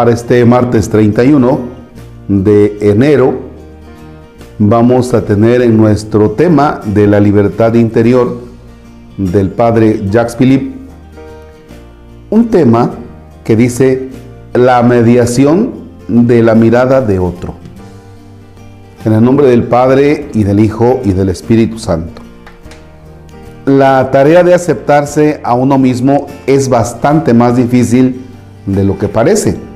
para este martes 31 de enero vamos a tener en nuestro tema de la libertad interior del padre Jacques Philippe un tema que dice la mediación de la mirada de otro. En el nombre del Padre y del Hijo y del Espíritu Santo. La tarea de aceptarse a uno mismo es bastante más difícil de lo que parece.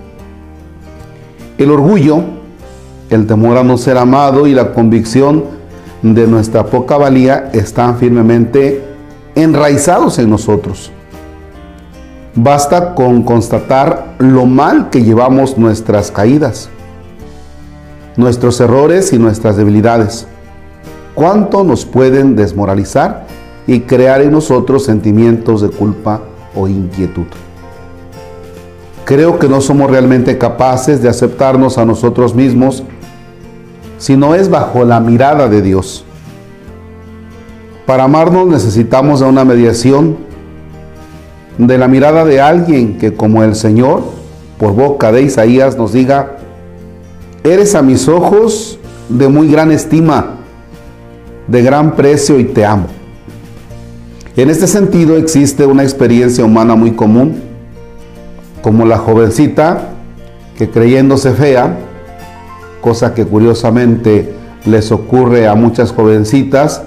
El orgullo, el temor a no ser amado y la convicción de nuestra poca valía están firmemente enraizados en nosotros. Basta con constatar lo mal que llevamos nuestras caídas, nuestros errores y nuestras debilidades. Cuánto nos pueden desmoralizar y crear en nosotros sentimientos de culpa o inquietud. Creo que no somos realmente capaces de aceptarnos a nosotros mismos si no es bajo la mirada de Dios. Para amarnos necesitamos de una mediación, de la mirada de alguien que como el Señor, por boca de Isaías, nos diga, eres a mis ojos de muy gran estima, de gran precio y te amo. En este sentido existe una experiencia humana muy común como la jovencita que creyéndose fea, cosa que curiosamente les ocurre a muchas jovencitas,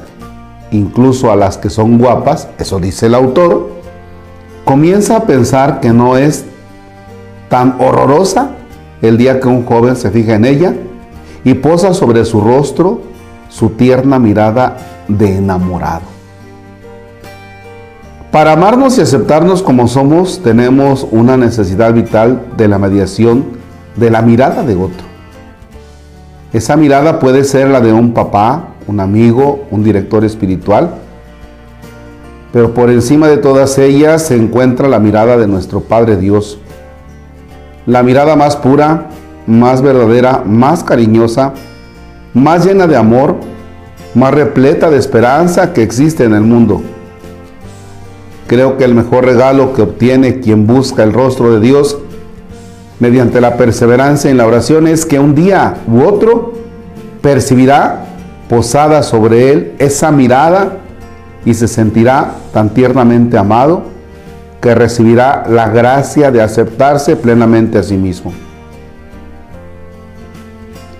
incluso a las que son guapas, eso dice el autor, comienza a pensar que no es tan horrorosa el día que un joven se fija en ella y posa sobre su rostro su tierna mirada de enamorado. Para amarnos y aceptarnos como somos, tenemos una necesidad vital de la mediación de la mirada de otro. Esa mirada puede ser la de un papá, un amigo, un director espiritual, pero por encima de todas ellas se encuentra la mirada de nuestro Padre Dios. La mirada más pura, más verdadera, más cariñosa, más llena de amor, más repleta de esperanza que existe en el mundo. Creo que el mejor regalo que obtiene quien busca el rostro de Dios mediante la perseverancia en la oración es que un día u otro percibirá posada sobre él esa mirada y se sentirá tan tiernamente amado que recibirá la gracia de aceptarse plenamente a sí mismo.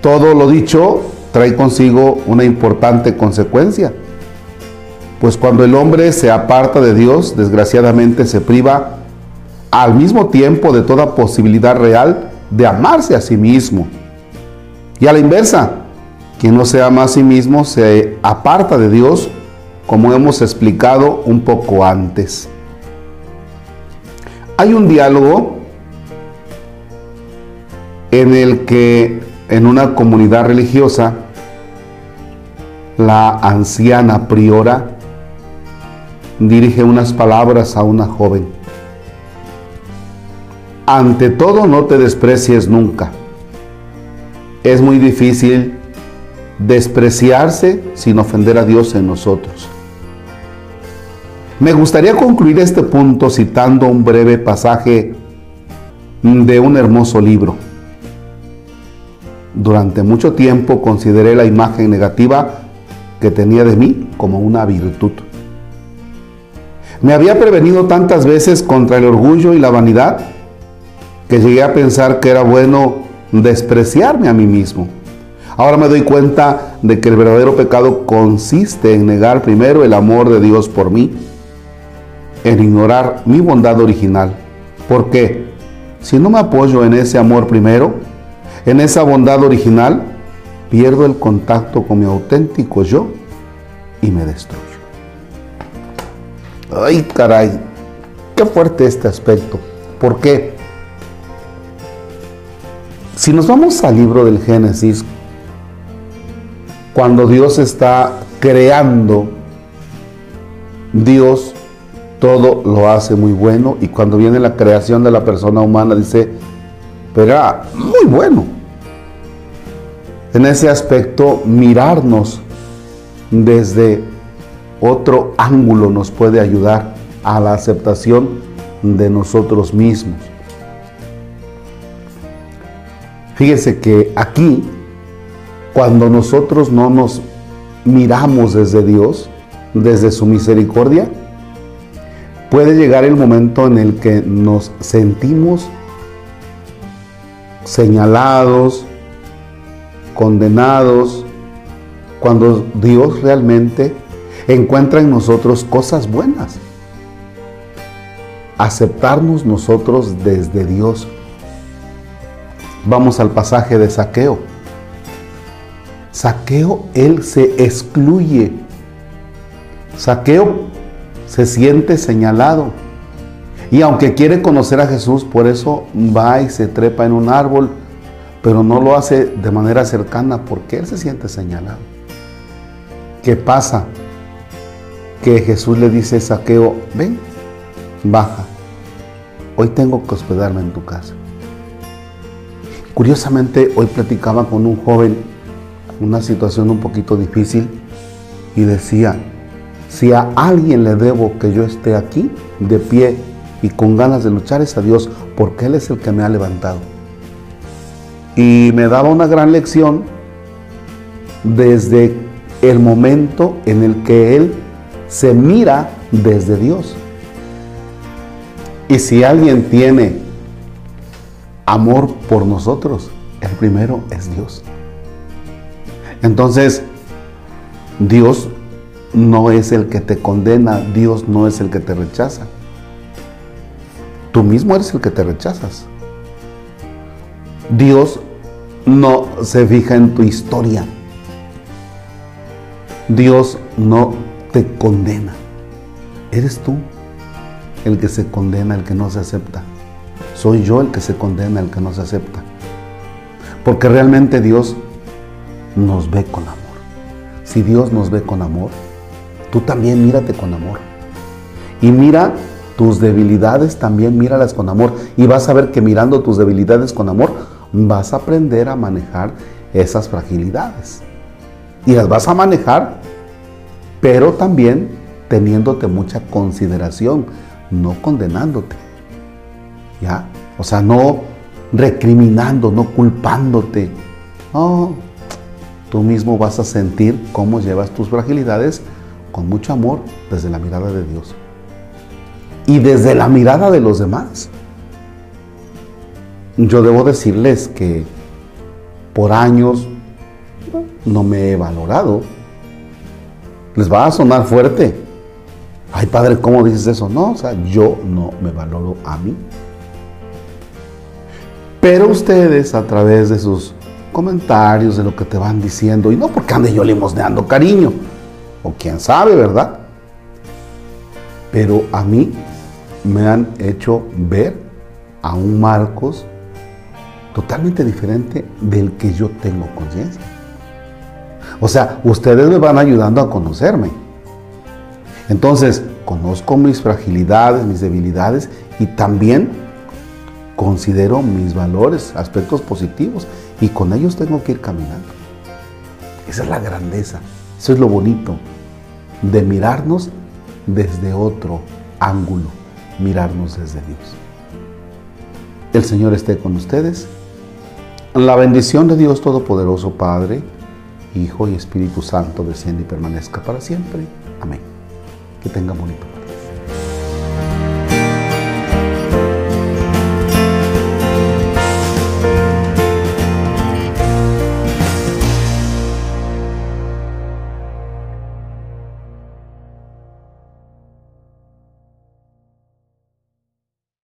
Todo lo dicho trae consigo una importante consecuencia pues cuando el hombre se aparta de Dios, desgraciadamente se priva al mismo tiempo de toda posibilidad real de amarse a sí mismo. Y a la inversa, quien no se ama a sí mismo se aparta de Dios, como hemos explicado un poco antes. Hay un diálogo en el que en una comunidad religiosa la anciana priora dirige unas palabras a una joven. Ante todo, no te desprecies nunca. Es muy difícil despreciarse sin ofender a Dios en nosotros. Me gustaría concluir este punto citando un breve pasaje de un hermoso libro. Durante mucho tiempo consideré la imagen negativa que tenía de mí como una virtud. Me había prevenido tantas veces contra el orgullo y la vanidad que llegué a pensar que era bueno despreciarme a mí mismo. Ahora me doy cuenta de que el verdadero pecado consiste en negar primero el amor de Dios por mí, en ignorar mi bondad original. Porque si no me apoyo en ese amor primero, en esa bondad original, pierdo el contacto con mi auténtico yo y me destruyo. Ay, caray, qué fuerte este aspecto. ¿Por qué? Si nos vamos al libro del Génesis, cuando Dios está creando, Dios todo lo hace muy bueno y cuando viene la creación de la persona humana dice, pero muy bueno. En ese aspecto, mirarnos desde otro ángulo nos puede ayudar a la aceptación de nosotros mismos. Fíjese que aquí, cuando nosotros no nos miramos desde Dios, desde su misericordia, puede llegar el momento en el que nos sentimos señalados, condenados, cuando Dios realmente encuentra en nosotros cosas buenas. Aceptarnos nosotros desde Dios. Vamos al pasaje de saqueo. Saqueo, él se excluye. Saqueo se siente señalado. Y aunque quiere conocer a Jesús, por eso va y se trepa en un árbol, pero no lo hace de manera cercana porque él se siente señalado. ¿Qué pasa? Que Jesús le dice a Saqueo, ven, baja, hoy tengo que hospedarme en tu casa. Curiosamente, hoy platicaba con un joven una situación un poquito difícil y decía, si a alguien le debo que yo esté aquí de pie y con ganas de luchar es a Dios, porque Él es el que me ha levantado. Y me daba una gran lección desde el momento en el que Él se mira desde Dios. Y si alguien tiene amor por nosotros, el primero es Dios. Entonces, Dios no es el que te condena, Dios no es el que te rechaza. Tú mismo eres el que te rechazas. Dios no se fija en tu historia. Dios no condena. Eres tú el que se condena, el que no se acepta. Soy yo el que se condena, el que no se acepta. Porque realmente Dios nos ve con amor. Si Dios nos ve con amor, tú también mírate con amor. Y mira tus debilidades, también míralas con amor. Y vas a ver que mirando tus debilidades con amor, vas a aprender a manejar esas fragilidades. Y las vas a manejar, pero también teniéndote mucha consideración, no condenándote. ¿Ya? O sea, no recriminando, no culpándote. No, tú mismo vas a sentir cómo llevas tus fragilidades con mucho amor desde la mirada de Dios y desde la mirada de los demás. Yo debo decirles que por años no me he valorado. Les va a sonar fuerte. Ay, padre, ¿cómo dices eso? No, o sea, yo no me valoro a mí. Pero ustedes a través de sus comentarios, de lo que te van diciendo, y no porque ande yo limosneando cariño, o quién sabe, ¿verdad? Pero a mí me han hecho ver a un Marcos totalmente diferente del que yo tengo conciencia. O sea, ustedes me van ayudando a conocerme. Entonces, conozco mis fragilidades, mis debilidades y también considero mis valores, aspectos positivos y con ellos tengo que ir caminando. Esa es la grandeza, eso es lo bonito de mirarnos desde otro ángulo, mirarnos desde Dios. El Señor esté con ustedes. La bendición de Dios Todopoderoso, Padre, Hijo y Espíritu Santo, desciende y permanezca para siempre. Amén. Que tengan bonito.